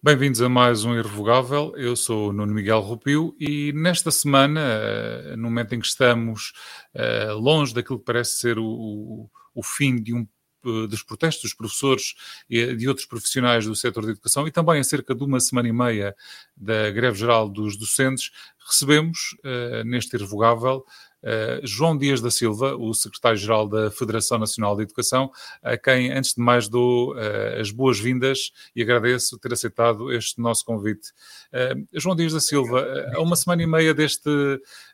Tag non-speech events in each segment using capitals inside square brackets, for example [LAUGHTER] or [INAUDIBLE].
Bem-vindos a mais um Irrevogável. Eu sou o Nuno Miguel Rupio e nesta semana, eh, no momento em que estamos eh, longe daquilo que parece ser o, o fim de um eh, dos protestos dos professores e de outros profissionais do setor de educação e também a cerca de uma semana e meia da greve geral dos docentes, recebemos neste Irrevogável Uh, João Dias da Silva, o secretário-geral da Federação Nacional de Educação, a quem, antes de mais, dou uh, as boas-vindas e agradeço ter aceitado este nosso convite. Uh, João Dias da Silva, a uma semana e meia deste,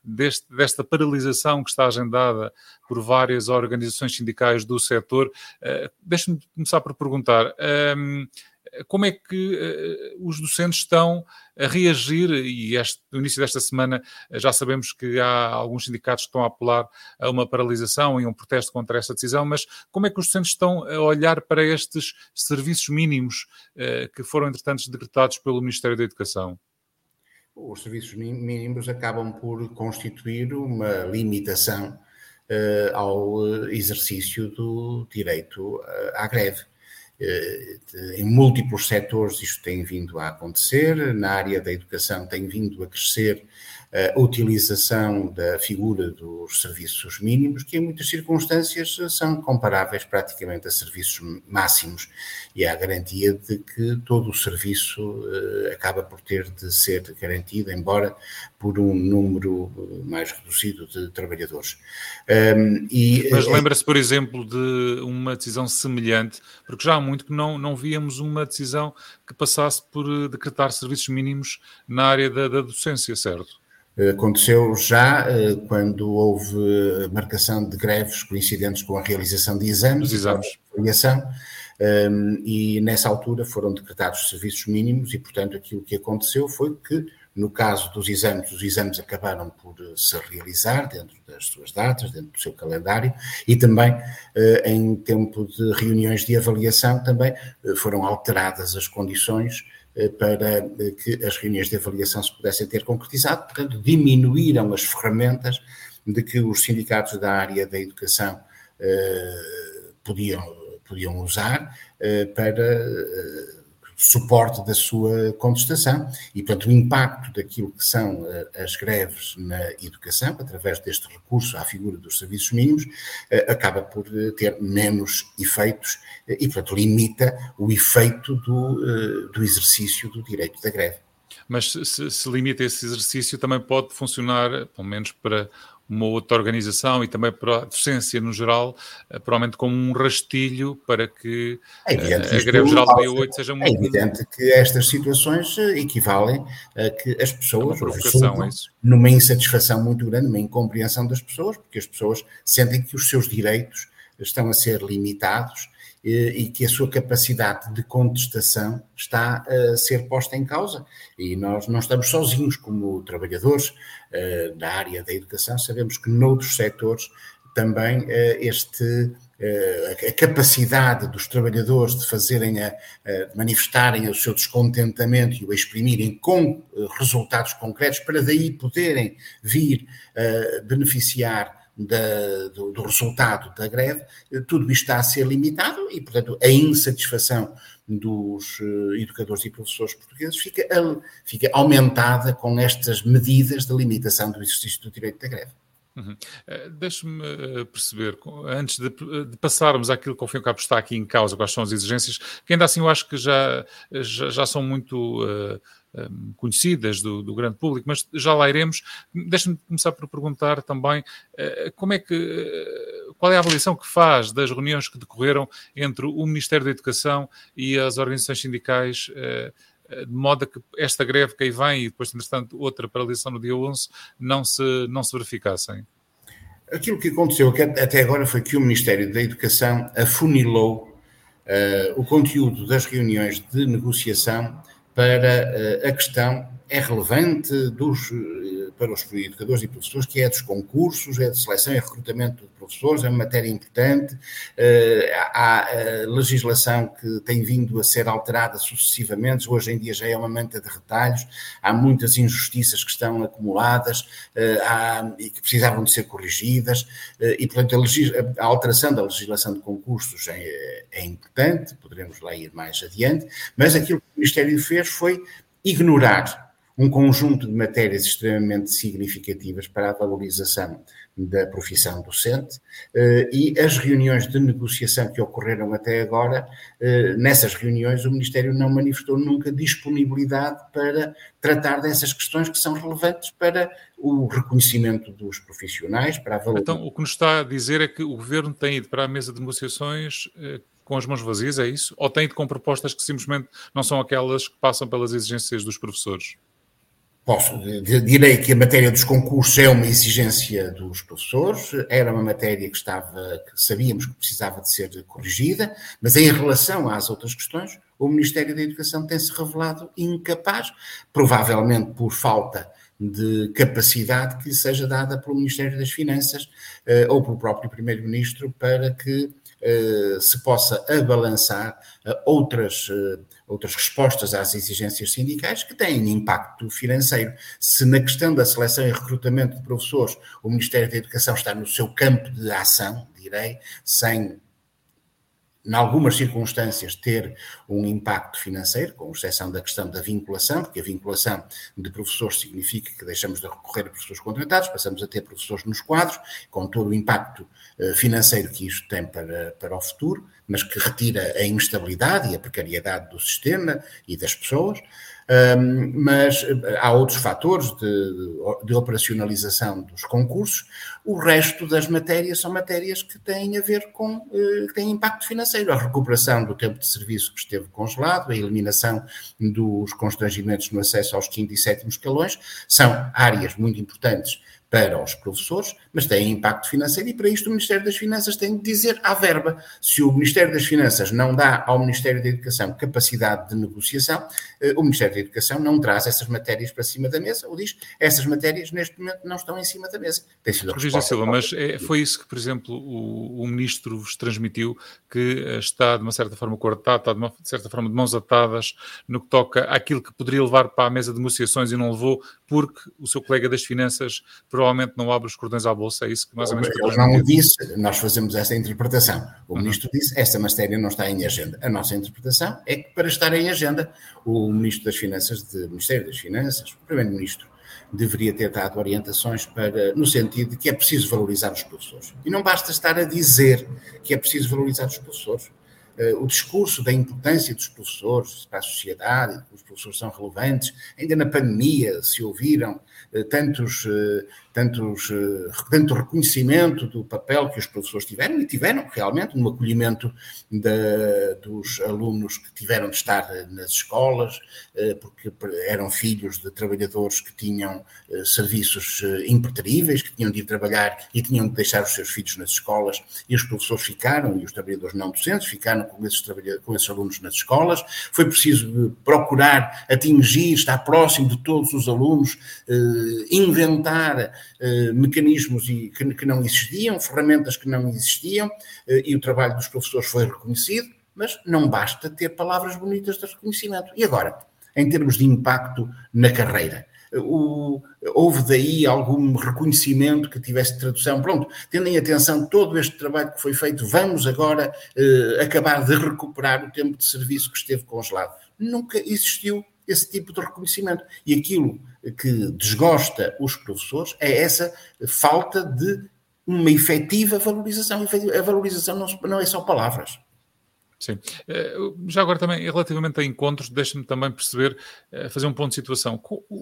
deste, desta paralisação que está agendada por várias organizações sindicais do setor, deixe-me começar por perguntar como é que uh, os docentes estão a reagir, e este, no início desta semana eh, já sabemos que há alguns sindicatos que estão a apelar a uma paralisação e um protesto contra esta decisão, mas como é que os docentes estão a olhar para estes serviços mínimos uh, que foram, entretanto, decretados pelo Ministério da Educação? Os serviços mínimos acabam por constituir uma limitação uh, ao exercício do direito à greve. Eh, em múltiplos setores isto tem vindo a acontecer, na área da educação tem vindo a crescer a utilização da figura dos serviços mínimos, que em muitas circunstâncias são comparáveis praticamente a serviços máximos, e há garantia de que todo o serviço uh, acaba por ter de ser garantido, embora por um número mais reduzido de trabalhadores. Um, e, Mas eh, lembra-se, por exemplo, de uma decisão semelhante, porque já há muito que não, não víamos uma decisão que passasse por eh, decretar serviços mínimos na área da, da docência, certo? Aconteceu já eh, quando houve marcação de greves coincidentes com a realização de exames, exames. avaliação, ehm, e nessa altura foram decretados serviços mínimos e, portanto, aquilo que aconteceu foi que, no caso dos exames, os exames acabaram por eh, se realizar dentro das suas datas, dentro do seu calendário, e também eh, em tempo de reuniões de avaliação também foram alteradas as condições eh, para eh, que as reuniões de avaliação se pudessem ter concretizado, portanto, diminuíram as ferramentas de que os sindicatos da área da educação eh, podiam, podiam usar eh, para eh, suporte da sua contestação e, portanto, o impacto daquilo que são eh, as greves na educação, através deste recurso à figura dos serviços mínimos, eh, acaba por eh, ter menos efeitos e, portanto, limita o efeito do, do exercício do direito da greve. Mas se, se limita esse exercício, também pode funcionar, pelo menos para uma outra organização e também para a docência no geral, eh, provavelmente como um rastilho para que é eh, a greve geral do dia 8 seja muito... É evidente que estas situações eh, equivalem a que as pessoas é numa insatisfação muito grande, uma incompreensão das pessoas, porque as pessoas sentem que os seus direitos estão a ser limitados e que a sua capacidade de contestação está a ser posta em causa. E nós não estamos sozinhos como trabalhadores eh, da área da educação, sabemos que noutros setores também eh, este eh, a capacidade dos trabalhadores de fazerem a, a, manifestarem o seu descontentamento e o exprimirem com resultados concretos para daí poderem vir beneficiar da, do, do, resultado da greve, tudo isto está a ser limitado e, portanto, a insatisfação dos uh, educadores e professores portugueses fica, fica aumentada com estas medidas de limitação do exercício do direito da greve. Uhum. Uh, Deixe-me uh, perceber, antes de, de, passarmos àquilo que ao fim e ao cabo está aqui em causa, quais são as exigências, que ainda assim eu acho que já, já, já são muito uh, conhecidas do, do, grande público, mas já lá iremos. Deixe-me começar por perguntar também como é que, qual é a avaliação que faz das reuniões que decorreram entre o Ministério da Educação e as organizações sindicais, de modo a que esta greve que aí vem e depois, entretanto, outra paralisação no dia 11 não se, não se verificassem? Aquilo que aconteceu até agora foi que o Ministério da Educação afunilou o conteúdo das reuniões de negociação para eh, a questão é relevante dos, eh, para os educadores e professores, que é dos concursos, é de seleção e recrutamento de professores, é uma matéria importante. Há legislação que tem vindo a ser alterada sucessivamente, hoje em dia já é uma manta de retalhos, há muitas injustiças que estão acumuladas há, e que precisavam de ser corrigidas, e portanto a, a alteração da legislação de concursos é, é importante, poderemos lá ir mais adiante, mas aquilo que o Ministério fez foi ignorar um conjunto de matérias extremamente significativas para a valorização da profissão docente eh, e as reuniões de negociação que ocorreram até agora, eh, nessas reuniões o Ministério não manifestou nunca disponibilidade para tratar dessas questões que são relevantes para o reconhecimento dos profissionais, para a valorização. Então, o que nos está a dizer é que o Governo tem ido para a mesa de negociações eh, com as mãos vazias, é isso? Ou tem ido com propostas que simplesmente não são aquelas que passam pelas exigências dos professores? Posso, direi que a matéria dos concursos é uma exigência dos professores, era uma matéria que estava, que sabíamos que precisava de ser corrigida, mas em relação às outras questões, o Ministério da Educação tem-se revelado incapaz, provavelmente por falta de capacidade que lhe seja dada pelo Ministério das Finanças eh, ou pelo próprio Primeiro-Ministro para que eh, se possa abalançar eh, outras, eh, outras respostas às exigências sindicais que têm impacto financeiro. Se na questão da seleção e recrutamento de professores o Ministério da Educação está no seu campo de ação, direi, sem em algumas circunstâncias, ter um impacto financeiro, com exceção da questão da vinculação, porque a vinculação de professores significa que deixamos de recorrer a professores contratados, passamos a ter professores nos quadros, com todo o impacto eh, financeiro que isto tem para, para o futuro, mas que retira a instabilidade e a precariedade do sistema e das pessoas. Mas eh, há outros fatores de, de, operacionalização dos concursos. O resto das matérias são matérias que têm a ver com, que têm impacto financeiro. A recuperação do tempo de serviço que esteve congelado, a eliminação dos constrangimentos no acesso aos quinto e sétimo escalões, são áreas muito importantes para os professores, mas têm impacto financeiro e para isto o Ministério das Finanças tem de dizer à verba. Se o Ministério das Finanças não dá ao Ministério da Educação capacidade de negociação, eh, o Ministério da Educação não traz essas matérias para cima da mesa, ou diz essas matérias neste momento não estão em cima da mesa. Tem sido a Silva, mas é, foi isso que, por exemplo, o, o Ministro vos transmitiu, que eh, está de uma certa forma cortado, está de uma certa forma de mãos atadas no que toca àquilo que poderia levar para a mesa de negociações e não levou, porque o seu colega das Finanças provavelmente não abre os cordões à bolsa, é isso que mais ou menos... Ele não disse, nós fazemos essa interpretação. O uhum. Ministro disse, esta matéria não está em agenda. A nossa interpretação é que para estar em agenda, o Ministro das Finanças, do Ministério das Finanças, o Primeiro-Ministro, deveria ter dado orientações para, no sentido de que é preciso valorizar os professores. E não basta estar a dizer que é preciso valorizar os professores. Uh, o discurso da importância dos professores para a sociedade, que os professores são relevantes, ainda na pandemia se ouviram uh, tantos uh, tantos, eh, tanto reconhecimento do papel que os professores tiveram, e tiveram realmente no acolhimento da, dos alunos que tiveram de estar eh, nas escolas, eh, porque eram filhos de trabalhadores que tinham serviços impreteríveis, que tinham de ir trabalhar e tinham de deixar os seus filhos nas escolas, e os professores ficaram, e os trabalhadores não docentes ficaram com esses, com esses alunos nas escolas. Foi preciso procurar atingir, estar próximo de todos os alunos, inventar eh, mecanismos e, que, que, não existiam, ferramentas que não existiam, eh, e o trabalho dos professores foi reconhecido, mas não basta ter palavras bonitas de reconhecimento. E agora, em termos de impacto na carreira? O, houve daí algum reconhecimento que tivesse tradução. Pronto, tendo em atenção todo este trabalho que foi feito, vamos agora eh, acabar de recuperar o tempo de serviço que esteve congelado. Nunca existiu esse tipo de reconhecimento. E aquilo que desgosta os professores é essa falta de uma efetiva valorização. A valorização não, não é só palavras. Sim. Eh, já agora também, relativamente a encontros, deixe-me também perceber, eh, fazer um ponto de situação.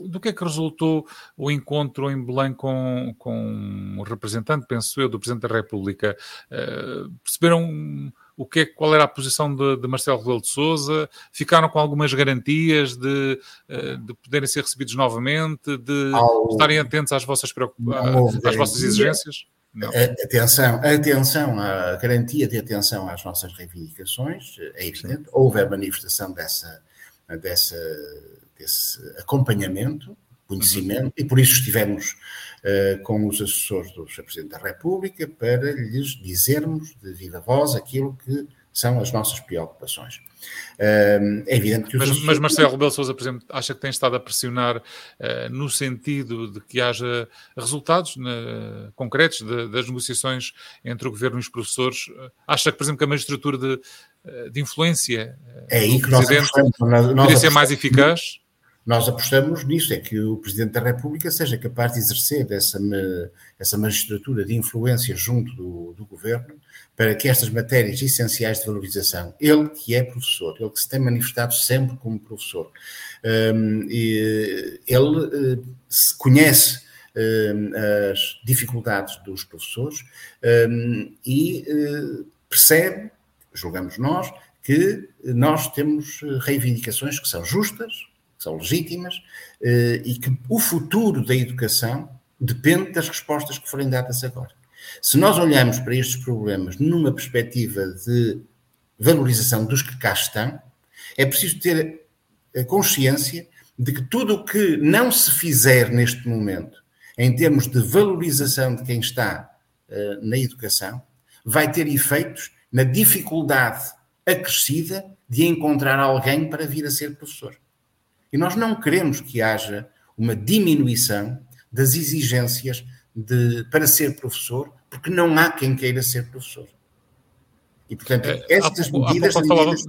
Do que é que resultou o encontro em Belém com, com um representante, penso eu, do Presidente da República? Eh, perceberam o que é, qual era a posição de, de Marcelo Rebelo de Sousa, ficaram com algumas garantias de, de poderem ser recebidos novamente, de Ao... estarem atentos às vossas, às vossas exigências? Não. Atenção, atenção, a garantia de atenção às nossas reivindicações, é evidente, Sim. houve a manifestação dessa, dessa, desse acompanhamento, conhecimento, uhum. e por isso estivemos uh, com os assessores do Sr. Presidente da República para lhes dizermos de viva voz aquilo que são as nossas preocupações. Uh, é evidente que... Mas, assessores... mas Marcelo Rebelo Sousa, por exemplo, acha que tem estado a pressionar uh, no sentido de que haja resultados né, concretos de, das negociações entre o Governo e os professores? Acha que, por exemplo, que a magistratura de, de influência é aí que nós apostamos, nós, nós poderia ser mais eficaz? Nós apostamos nisso, é que o Presidente da República seja capaz de exercer essa, essa magistratura de influência junto do, do Governo para que estas matérias essenciais de valorização, ele que é professor, ele que se tem manifestado sempre como professor, um, ele uh, conhece um, as dificuldades dos professores um, e uh, percebe, julgamos nós, que nós temos reivindicações que são justas, são legítimas, eh, e que o futuro da educação depende das respostas que forem dadas agora. Se nós olhamos para estes problemas numa perspectiva de valorização dos que cá estão, é preciso ter a consciência de que tudo o que não se fizer neste momento, em termos de valorização de quem está uh, na educação, vai ter efeitos na dificuldade acrescida de encontrar alguém para vir a ser professor. E nós não queremos que haja uma diminuição das exigências de, para ser professor, porque não há quem queira ser professor. E, portanto, é, estas medidas, medidas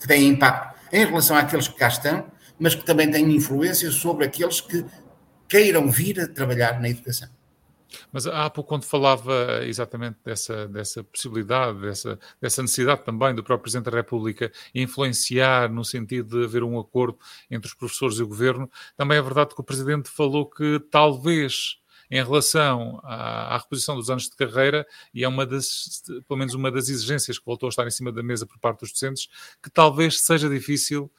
que têm impacto em relação àqueles que cá estão, mas que também têm influência sobre aqueles que queiram vir a trabalhar na educação. Mas há pouco, quando falava exatamente dessa, dessa possibilidade, dessa, dessa necessidade também do próprio Presidente da República influenciar no sentido de haver um acordo entre os professores e o Governo, também é verdade que o Presidente falou que talvez em relação à, à, reposição dos anos de carreira, e é uma das, pelo menos uma das exigências que voltou a estar em cima da mesa por parte dos docentes, que talvez seja difícil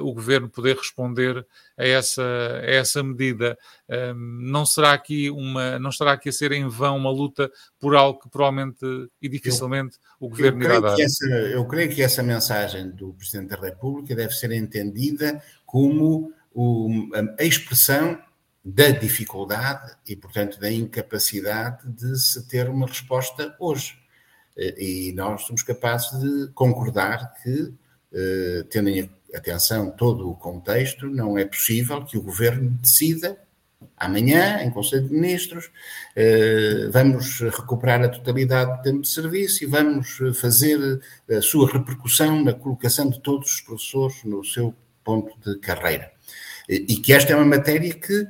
o governo poder responder a essa, a essa medida. Um, não será aqui uma, não estará aqui a ser em vão uma luta por algo que provavelmente e dificilmente eu, o governo irá dar. Essa, eu creio que essa mensagem do Presidente da República deve ser entendida como o, a expressão da dificuldade e, portanto, da incapacidade de se ter uma resposta hoje. Eh, e nós somos capazes de concordar que, eh, tendo em atenção todo o contexto, não é possível que o governo decida amanhã, em Conselho de Ministros, eh, vamos recuperar a totalidade do tempo de serviço e vamos fazer a sua repercussão na colocação de todos os professores no seu ponto de carreira. E que esta é uma matéria que,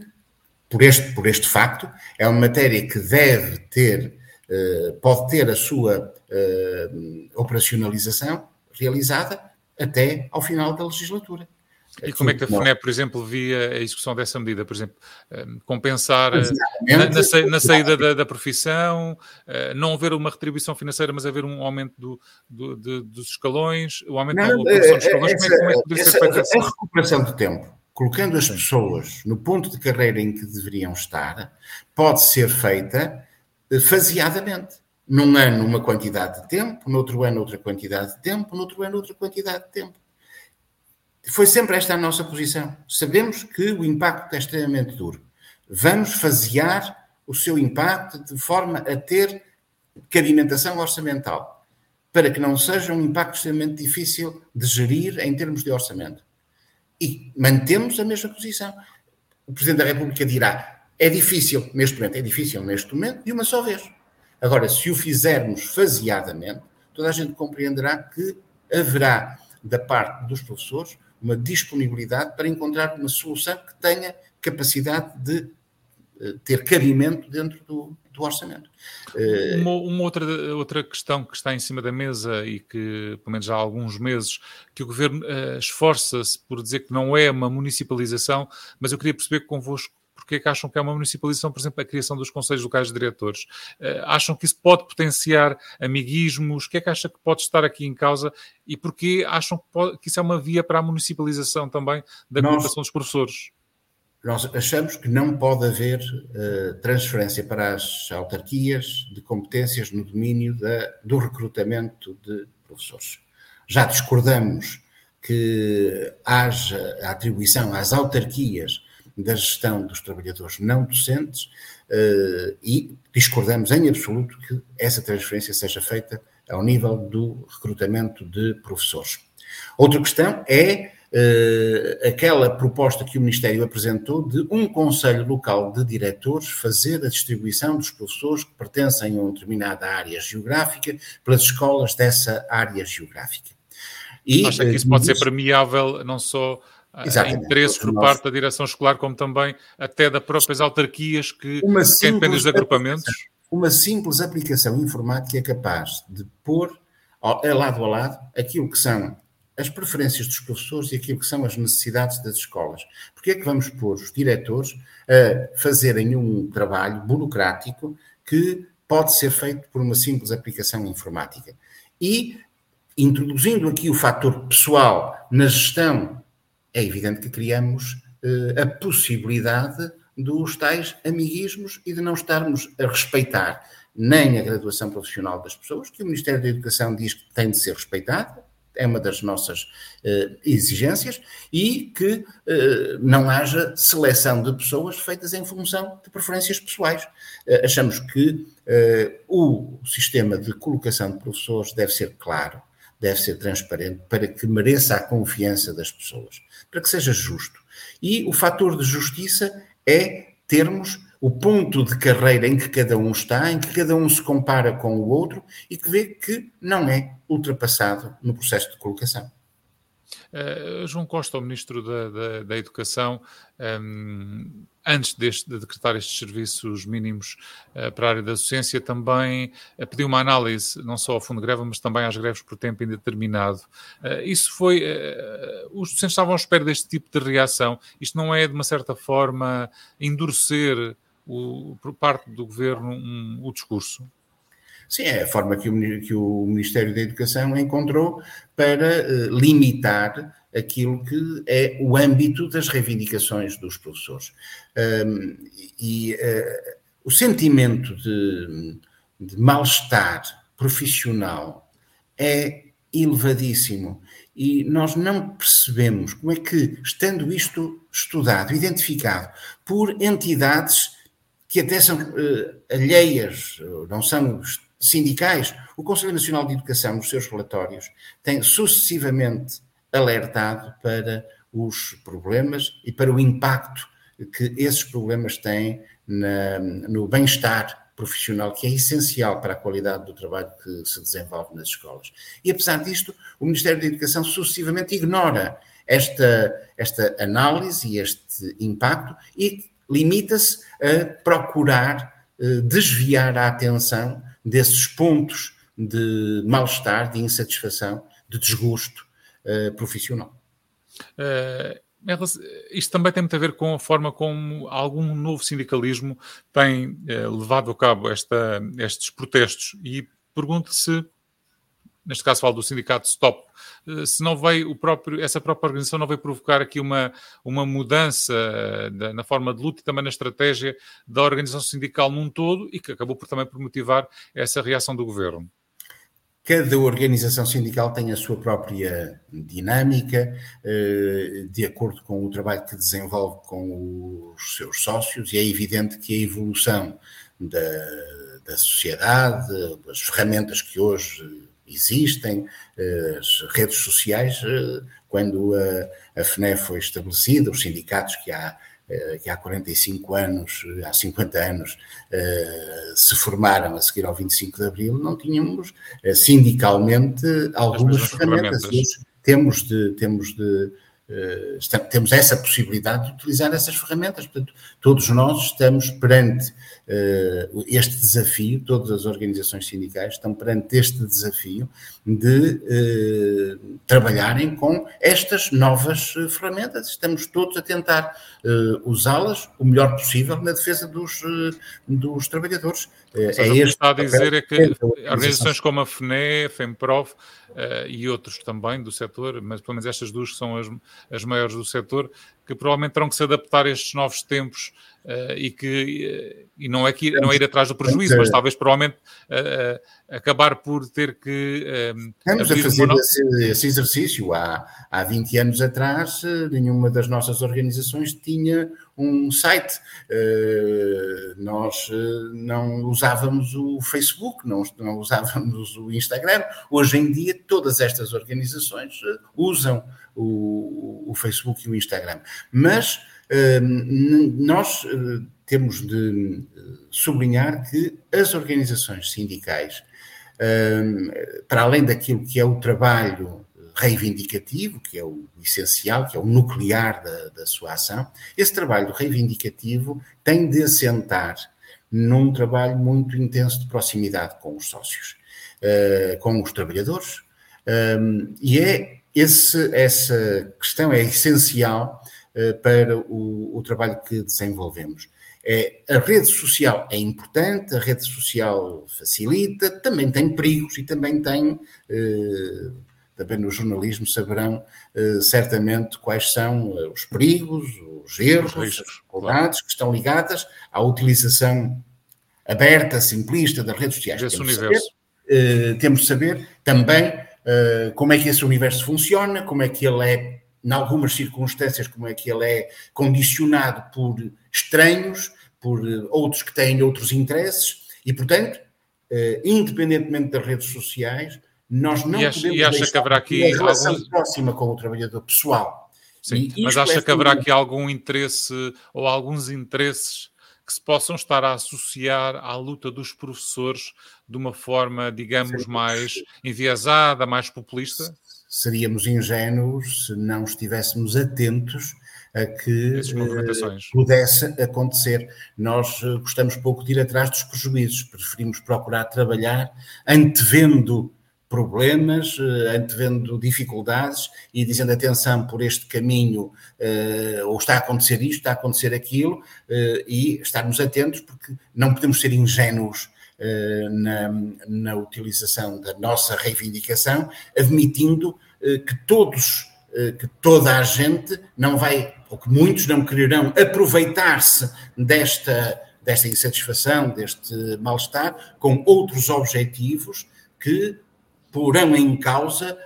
por este, por este facto, é uma matéria que deve ter, eh, pode ter a sua eh, operacionalização realizada até ao final da legislatura. E como é que a FNE, por exemplo, via a execução dessa medida? Por exemplo, eh, compensar eh, na, na, na, saída da, da, profissão, eh, não haver uma retribuição financeira, mas haver um aumento do, do, de, dos escalões, o aumento não, da produção dos escalões, essa, como é, é que poderia ser feito assim? A recuperação de tempo, colocando as pessoas no ponto de carreira em que deveriam estar, pode ser feita faseadamente. Num ano uma quantidade de tempo, no outro ano outra quantidade de tempo, no outro ano outra quantidade de tempo. Foi sempre esta a nossa posição. Sabemos que o impacto é extremamente duro. Vamos fasear o seu impacto de forma a ter cabimentação orçamental, para que não seja um impacto extremamente difícil de gerir em termos de orçamento. E mantemos a mesma posição. O Presidente da República dirá: é difícil neste momento, é difícil neste momento, de uma só vez. Agora, se o fizermos faseadamente, toda a gente compreenderá que haverá, da parte dos professores, uma disponibilidade para encontrar uma solução que tenha capacidade de uh, ter cabimento dentro do, do orçamento. Uh, uma, uma, outra, outra questão que está em cima da mesa e que, pelo menos há alguns meses, que o Governo uh, esforça-se por dizer que não é uma municipalização, mas eu queria perceber convosco porque é que acham que é uma municipalização, por exemplo, a criação dos conselhos locais de diretores? Uh, acham que isso pode potenciar amiguismos? O que é que acha que pode estar aqui em causa? E porquê acham que, pode, que isso é uma via para a municipalização também da colocação dos professores? Nós achamos que não pode haver uh, transferência para as autarquias de competências no domínio da, do recrutamento de professores. Já discordamos que haja a atribuição às autarquias da gestão dos trabalhadores não docentes uh, e discordamos em absoluto que essa transferência seja feita ao nível do recrutamento de professores. Outra questão é uh, aquela proposta que o Ministério apresentou de um Conselho Local de Diretores fazer a distribuição dos professores que pertencem a uma determinada área geográfica pelas escolas dessa área geográfica. E, Acha que isso pode ser premiável não só Exatamente. interesses por parte da direção escolar, como também até das próprias autarquias que dependem dos agrupamentos? Uma simples aplicação informática é capaz de pôr lado a lado aquilo que são as preferências dos professores e aquilo que são as necessidades das escolas. Porque é que vamos pôr os diretores a fazerem um trabalho burocrático que pode ser feito por uma simples aplicação informática? E introduzindo aqui o fator pessoal na gestão, é evidente que criamos uh, a possibilidade dos tais amiguismos e de não estarmos a respeitar nem a graduação profissional das pessoas, que o Ministério da Educação diz que tem de ser respeitada, é uma das nossas uh, exigências, e que uh, não haja seleção de pessoas feitas em função de preferências pessoais. Achamos que o sistema de colocação de professores deve ser claro, deve ser transparente, para que mereça a confiança das pessoas, para que seja justo. E o fator de justiça é termos o ponto de carreira em que cada um está, em que cada um se compara com o outro e que vê que não é ultrapassado no processo de colocação. Uh, João Costa, o Ministro da, da, da Educação, um, antes deste, de decretar estes serviços mínimos uh, para a área da docência, também uh, pediu uma análise não só ao fundo de greve, mas também às greves por tempo indeterminado. isso foi. os docentes estavam à espera deste tipo de reação. Isto não é, de uma certa forma, endurecer o, por parte do governo um, o discurso? Sim, é a forma que o, que o Ministério da Educação encontrou para uh, limitar aquilo que é o âmbito das reivindicações dos professores. Um, e uh, o sentimento de, de mal-estar profissional é elevadíssimo e nós não percebemos como é que, estando isto estudado, identificado por entidades que até são uh, alheias, não são sindicais, o Conselho Nacional de Educação, nos seus relatórios, tem sucessivamente alertado para os problemas e para o impacto que esses problemas têm na, no bem-estar profissional, que é essencial para a qualidade do trabalho que se desenvolve nas escolas. E apesar disto, o Ministério da Educação sucessivamente ignora esta, esta análise e este impacto e limita-se a procurar eh, desviar a atenção desses pontos de mal-estar, de insatisfação, de desgosto uh, profissional. Uh, isto também tem muito a ver com a forma como algum novo sindicalismo tem uh, levado a cabo esta, estes protestos e pergunto-se neste caso falo do sindicato Stop, eh, se não veio o próprio, essa própria organização não veio provocar aqui uma, uma mudança da, na forma de luta e também na estratégia da organização sindical num todo e que acabou por também por motivar essa reação do governo. Cada organização sindical tem a sua própria dinâmica, eh, de acordo com o trabalho que desenvolve com os seus sócios, e é evidente que a evolução da, da sociedade, as ferramentas que hoje existem, eh, as redes sociais, eh, quando a, a FNE foi estabelecida, os sindicatos que há, eh, que há 45 anos, há 50 anos, se formaram a seguir ao 25 de Abril, não tínhamos sindicalmente algumas ferramentas. ferramentas. Temos de, temos de temos essa possibilidade de utilizar essas ferramentas. Portanto, todos nós estamos perante uh, este desafio, todas as organizações sindicais estão perante este desafio de uh, trabalharem com estas novas ferramentas. Estamos todos a tentar usá-las o melhor possível na defesa dos, dos trabalhadores. é este o que está a dizer é que organizações como a FNE, a FEMPROF e outros também do setor, mas pelo menos estas duas são as, as maiores do setor, que provavelmente terão que se adaptar a estes novos tempos e que e não é, que, não é ir atrás do prejuízo, mas talvez provavelmente uh, uh, acabar por ter que. Uh, Estamos a fazer uma... esse, esse, exercício. Há, há 20 anos atrás, nenhuma das nossas organizações tinha um site. nós não usávamos o Facebook, não, não usávamos o Instagram. Hoje em dia, todas estas organizações usam o, o Facebook e o Instagram. Mas nós temos de eh, sublinhar que as organizações sindicais, para além daquilo que é o trabalho reivindicativo, que é o essencial, que é o nuclear da, da sua ação, esse trabalho reivindicativo tem de assentar num trabalho muito intenso de proximidade com os sócios, eh, com os trabalhadores, e é esse, essa questão é essencial eh, para o, o trabalho que desenvolvemos. É, a rede social é importante, a rede social facilita, também tem perigos e também tem, eh, também no jornalismo saberão eh, certamente quais são os perigos, os erros, os as dificuldades claro. que estão ligadas à utilização aberta, simplista das redes sociais. Esse temos universo. Saber, temos de saber também como é que esse universo funciona, como é que ele é em algumas circunstâncias, como é que ele é condicionado por estranhos, por eh, outros que têm outros interesses, e, portanto, eh, independentemente das redes sociais, nós não e acha, podemos e acha que haverá aqui a relação algum... próxima com o trabalhador pessoal. Sim, mas acha é que haverá aqui algum interesse ou alguns interesses que se possam estar a associar à luta dos professores de uma forma, digamos, mais enviesada, mais populista? seríamos ingênuos se não estivéssemos atentos a que uh, pudesse acontecer. Nós uh, gostamos pouco de ir atrás dos prejuízos, preferimos procurar trabalhar antevendo problemas, uh, antevendo dificuldades e dizendo atenção por este caminho, ou está a acontecer isto, está a acontecer aquilo, e estarmos atentos porque não podemos ser ingênuos eh, na, na utilização da nossa reivindicação, admitindo eh, que todos, eh, que toda a gente não vai, ou que muitos não quererão aproveitar-se desta, desta insatisfação, deste mal-estar, com outros objetivos que porão em causa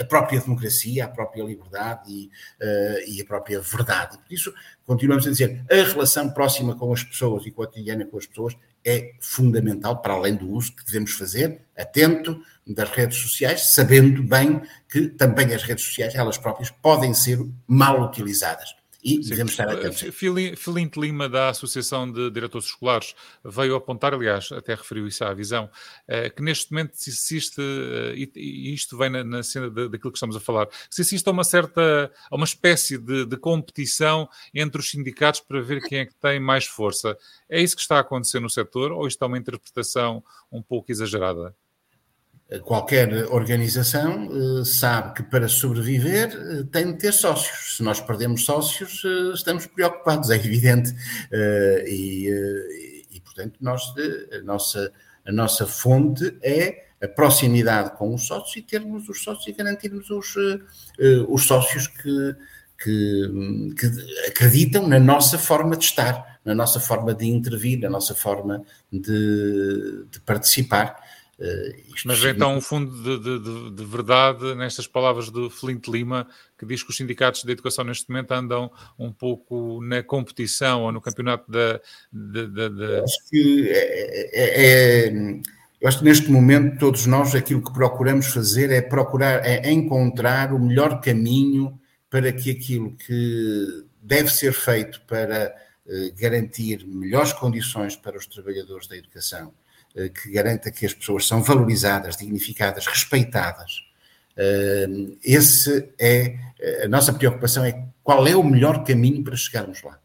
a própria democracia, a própria liberdade e, e, a própria verdade. Por isso, continuamos a dizer, a relação próxima com as pessoas e cotidiana com as pessoas é fundamental, para além do uso que devemos fazer, atento, das redes sociais, sabendo bem que também as redes sociais, elas próprias, podem ser mal utilizadas e Sim. devemos estar atentos. Filinte Lima, da Associação de Diretores Escolares, veio apontar, aliás, até referiu isso à visão, eh, que neste momento se assiste, eh, e isto vem na cena daquilo que estamos a falar, se assiste a uma certa, a uma espécie de, de competição entre os sindicatos para ver quem é que tem mais força. É isso que está a acontecer no setor ou isto é uma interpretação um pouco exagerada? Qualquer organização uh, sabe que para sobreviver uh, tem de ter sócios. Se nós perdemos sócios, estamos preocupados, [LAUGHS] é evidente. E, e, portanto, nós, a, nossa, a nossa fonte é a proximidade com os sócios e termos os sócios e garantirmos os, os sócios que, que, que acreditam na nossa forma de estar, na nossa forma de intervir, na nossa forma de, de participar. Uh, Mas vê então um fundo de, de, de, verdade nestas palavras do Flint Lima, que diz que os sindicatos de educação neste momento andam um pouco na competição ou no campeonato da. acho que é, é, é, eu acho que neste momento todos nós aquilo que procuramos fazer é procurar, é encontrar o melhor caminho para que aquilo que deve ser feito para uh, garantir melhores condições para os trabalhadores da educação eh, que garanta que as pessoas são valorizadas, dignificadas, respeitadas. Eh, esse é a nossa preocupação é qual é o melhor caminho para chegarmos lá.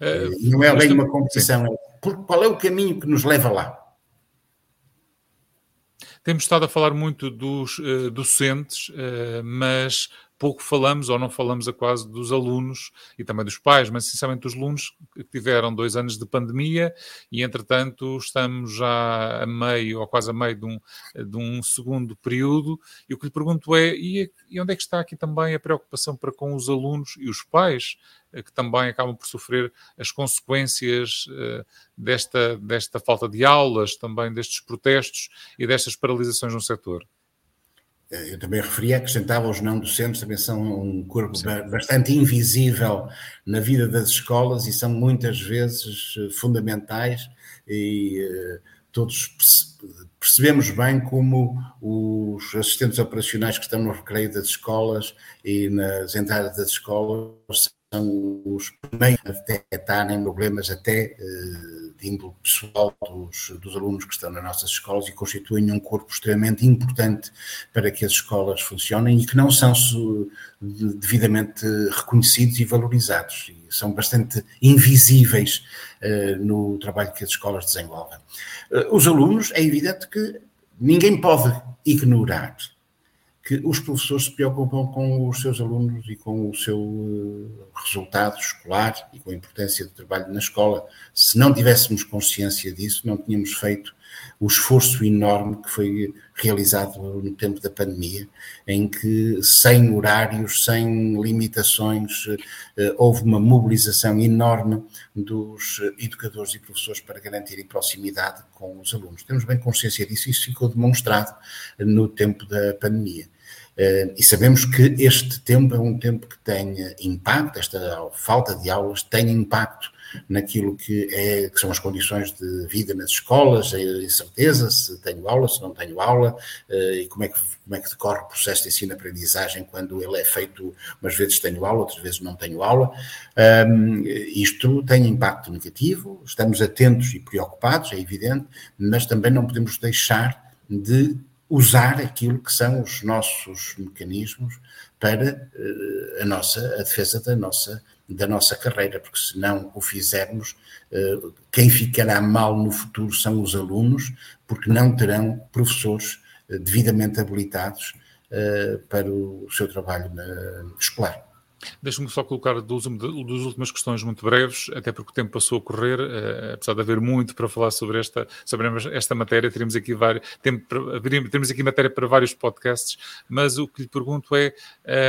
Uh, não é bem uma competição, é qual é o caminho que nos leva lá. Temos estado a falar muito dos uh, docentes, uh, mas pouco falamos ou não falamos a quase dos alunos e também dos pais, mas essencialmente dos alunos que tiveram dois anos de pandemia e, entretanto, estamos já a meio ou quase a meio de um, de um segundo período. E o que lhe pergunto é: e, e onde é que está aqui também a preocupação para com os alunos e os pais? Eh, que também acabam por sofrer as consequências uh, desta, desta falta de aulas, também destes protestos e destas paralisações no setor. Eh, eu também referia, acrescentava os não docentes, também são um corpo Sim. bastante invisível na vida das escolas e são muitas vezes eh, fundamentais e uh, todos percebemos bem como os assistentes operacionais que estão no recreio das escolas e nas entradas das escolas são os primeiros a detectarem problemas até de índole pessoal dos, dos, alunos que estão nas nossas escolas e constituem um corpo extremamente importante para que as escolas funcionem e que não são devidamente reconhecidos e valorizados. E são bastante invisíveis uh, no trabalho que as escolas desenvolvem. Uh, os alunos, é evidente que ninguém pode ignorar que os professores se preocupam com os seus alunos e com o seu eh, resultado escolar e com a importância do trabalho na escola. Se não tivéssemos consciência disso, não tínhamos feito o esforço enorme que foi realizado no tempo da pandemia, em que, sem horários, sem limitações, eh, houve uma mobilização enorme dos educadores e professores para garantirem proximidade com os alunos. Temos bem consciência disso e isso ficou demonstrado no tempo da pandemia. Eh, e sabemos que este tempo é um tempo que tem impacto, esta falta de aulas tem impacto naquilo que, é, que são as condições de vida nas escolas, a incerteza se tenho aula, se não tenho aula, eh, e como é que, como é que decorre o processo de ensino-aprendizagem quando ele é feito, umas vezes tenho aula, outras vezes não tenho aula. Um, isto tem impacto negativo, estamos atentos e preocupados, é evidente, mas também não podemos deixar de usar aquilo que são os nossos mecanismos para uh, a nossa a defesa da nossa da nossa carreira, porque se não o fizermos, uh, quem ficará mal no futuro são os alunos, porque não terão professores uh, devidamente habilitados para o seu trabalho escolar. Deixa-me só colocar duas, duas, últimas questões muito breves, até porque o tempo passou a correr, uh, apesar de haver muito para falar sobre esta, sobre esta matéria, teremos aqui, vários, teremos aqui matéria para vários podcasts, mas o que lhe pergunto é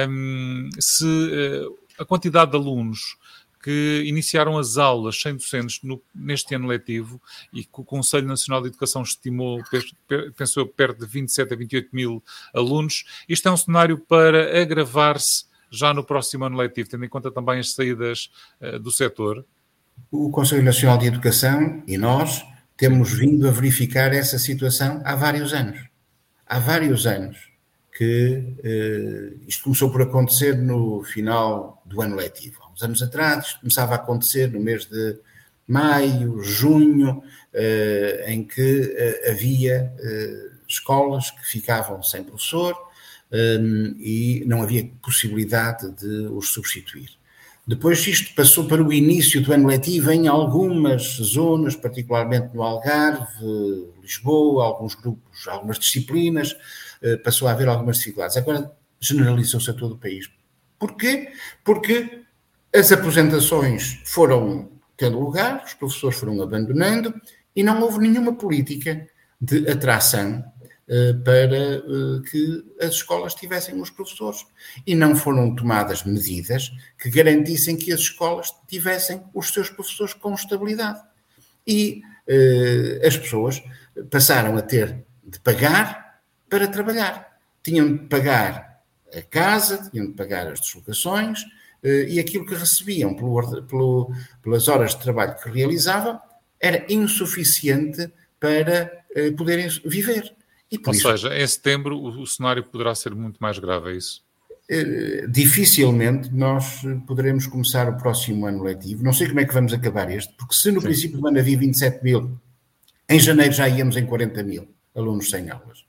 um, ehm, se uh, a quantidade de alunos que iniciaram as aulas sem docentes no, neste ano letivo e que o Conselho Nacional de Educação estimou, pensou, perto de 27 a 28 mil alunos. Isto é um cenário para agravar-se já no próximo ano letivo, tendo em conta também as saídas uh, do setor? O Conselho Nacional de Educação e nós temos vindo a verificar essa situação há vários anos. Há vários anos que uh, isto começou por acontecer no final do ano letivo. Há uns anos atrás, começava a acontecer no mês de maio, junho, uh, em que havia escolas que ficavam sem professor, um, e não havia possibilidade de os substituir. Depois isto passou para o início do ano letivo em algumas zonas, particularmente no Algarve, Lisboa, alguns grupos, algumas disciplinas, eh, passou a haver algumas dificuldades. Agora generalizou-se a todo o país. Porquê? Porque as apresentações foram tendo lugar, os professores foram abandonando e não houve nenhuma política de atração para eh, que as escolas tivessem os professores. E não foram tomadas medidas que garantissem que as escolas tivessem os seus professores com estabilidade. E eh, as pessoas passaram a ter de pagar para trabalhar. Tinham de pagar a casa, tinham de pagar as deslocações e aquilo que recebiam pelo, pelo, pelas horas de trabalho que realizavam era insuficiente para poderem viver. Ou isso, seja, em setembro o, o, cenário poderá ser muito mais grave, é isso? Eh, dificilmente nós poderemos começar o próximo ano letivo. Não sei como é que vamos acabar este, porque se no Sim. princípio do ano havia 27 mil, em janeiro já íamos em 40 mil alunos sem aulas.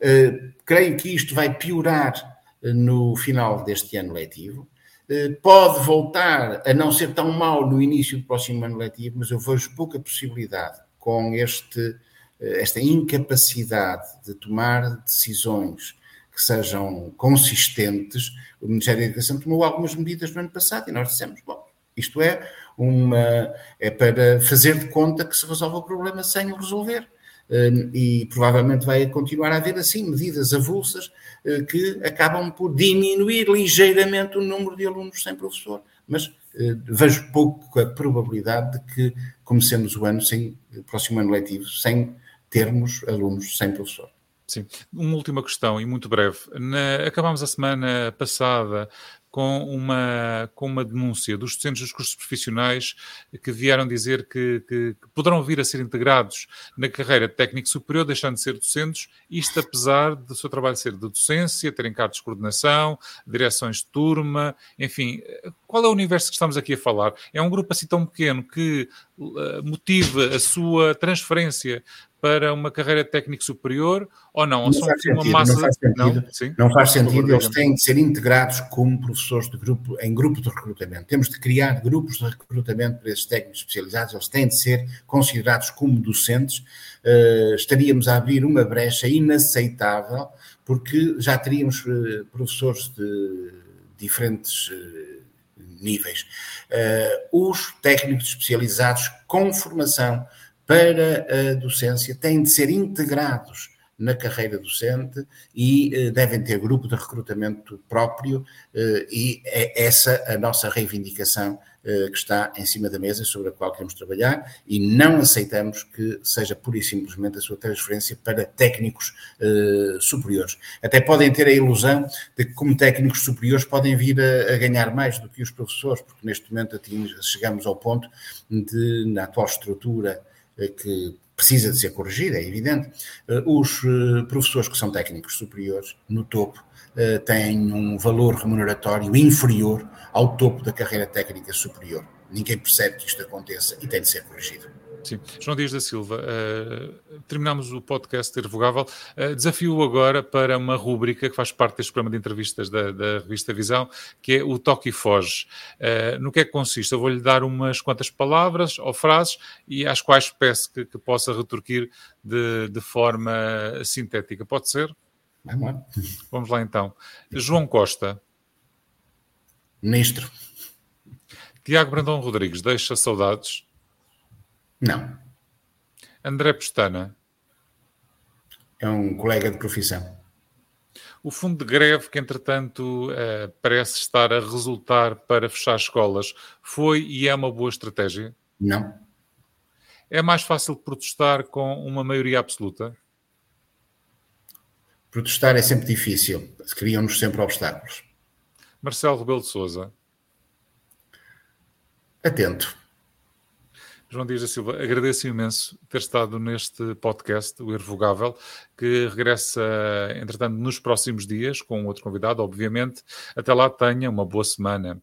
Uh, creio que isto vai piorar uh, no final deste ano letivo. Uh, pode voltar a não ser tão mal no início do próximo ano letivo, mas eu vejo pouca possibilidade com este esta incapacidade de tomar decisões que sejam consistentes, o Ministério da Educação tomou algumas medidas no ano passado e nós dissemos, bom, isto é uma é para fazer de conta que se resolve o problema sem o resolver. Hum, e provavelmente vai continuar a haver assim medidas avulsas eh, que acabam por diminuir ligeiramente o número de alunos sem professor. Mas eh, vejo pouco a probabilidade de que comecemos o ano sem, o próximo ano letivo, sem termos alunos sem professor. Sim. Uma última questão e muito breve. Na, acabámos a semana passada com uma, com uma denúncia dos docentes dos cursos profissionais que vieram dizer que, que, que, poderão vir a ser integrados na carreira de técnico superior, deixando de ser docentes, isto apesar do seu trabalho ser de docência, terem cargos de coordenação, direções de turma, enfim. Qual é o universo que estamos aqui a falar? É um grupo assim tão pequeno que motive a sua transferência para uma carreira técnico superior ou não? Não, faz sentido, uma massa... não faz sentido. Não, não faz sentido. Eles têm de ser integrados como professores de grupo, em grupos de recrutamento. Temos de criar grupos de recrutamento para esses técnicos especializados. Eles têm de ser considerados como docentes. Uh, estaríamos a abrir uma brecha inaceitável porque já teríamos uh, professores de diferentes uh, níveis. os técnicos especializados com formação para a docência têm de ser integrados na carreira docente e eh, devem ter grupo de recrutamento próprio eh, e é essa a nossa reivindicação eh, que está em cima da mesa sobre a qual queremos trabalhar e não aceitamos que seja pura e simplesmente a sua transferência para técnicos superiores. Até podem ter a ilusão de que como técnicos superiores podem vir a, a ganhar mais do que os professores, porque neste momento chegamos ao ponto de, na atual estrutura que precisa de ser corrigida, é evidente. Eh, os eh, professores que são técnicos superiores, no topo, eh, têm um valor remuneratório inferior ao topo da carreira técnica superior. Ninguém percebe que isto aconteça e tem de ser corrigido. Sim. João Dias da Silva, uh, terminamos o podcast Irrevogável. Uh, desafio agora para uma rúbrica que faz parte deste programa de entrevistas da, da revista Visão, que é o Toque e Foge. Uh, no que é que consiste? Eu vou-lhe dar umas quantas palavras ou frases e às quais peço que, que possa retorquir de, de forma sintética. Pode ser? Vamos lá. Vamos lá então. João Costa. Ministro. Tiago Brandão Rodrigues, deixa saudades. Não. André Pestana. É um colega de profissão. O fundo de greve, que entretanto eh, parece estar a resultar para fechar escolas, foi e é uma boa estratégia? Não. É mais fácil protestar com uma maioria absoluta? Protestar é sempre difícil. Criam-nos sempre obstáculos. Marcelo Rebelo de Souza. Atento. João Dias da Silva, agradeço imenso ter estado neste podcast, o Irrevogável, que regressa, entretanto, nos próximos dias, com outro convidado, obviamente. Até lá, tenha uma boa semana.